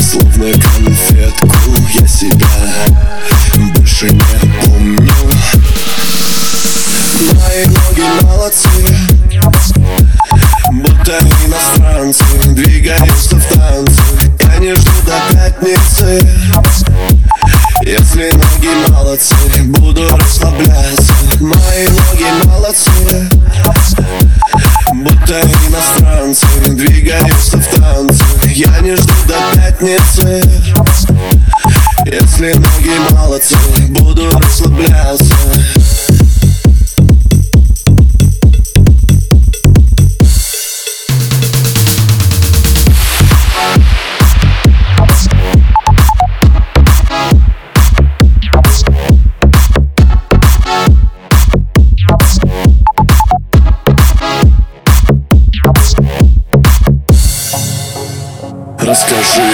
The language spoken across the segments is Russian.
Словно конфетку я себя больше не помню Мои ноги молодцы Будто иностранцы Двигаются в танце Я не жду до пятницы Если ноги молодцы иностранцы Двигаются в танце Я не жду до пятницы. Если ноги молодцы Буду расслабляться Расскажи,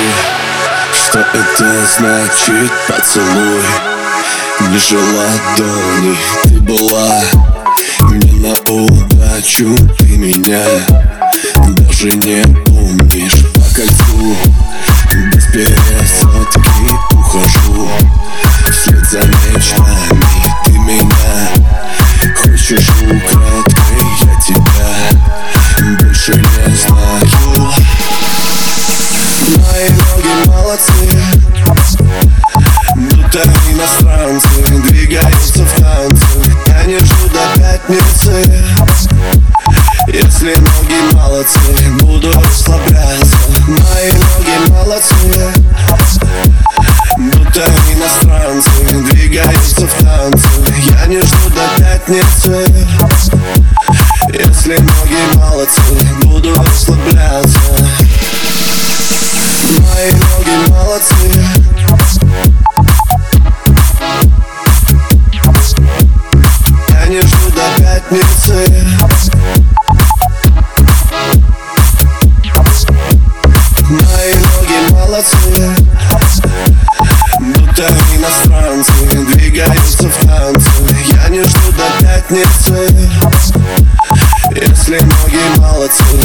что это значит поцелуй. Ниже ладони ты была Не на удачу ты меня Даже не молодцы. Будто иностранцы Двигаются в танце. Я не жду до пятницы. Если ноги молодцы Буду расслабляться. Мои ноги молодцы. Будто иностранцы Двигаются в танце. Я не жду до пятницы. Если ноги молодцы Буду расслабляться. Мои Я не жду до пятницы. Мои ноги молодцы. Будто иностранцы Двигаются в танце Я не жду до пятницы Если ноги молодцы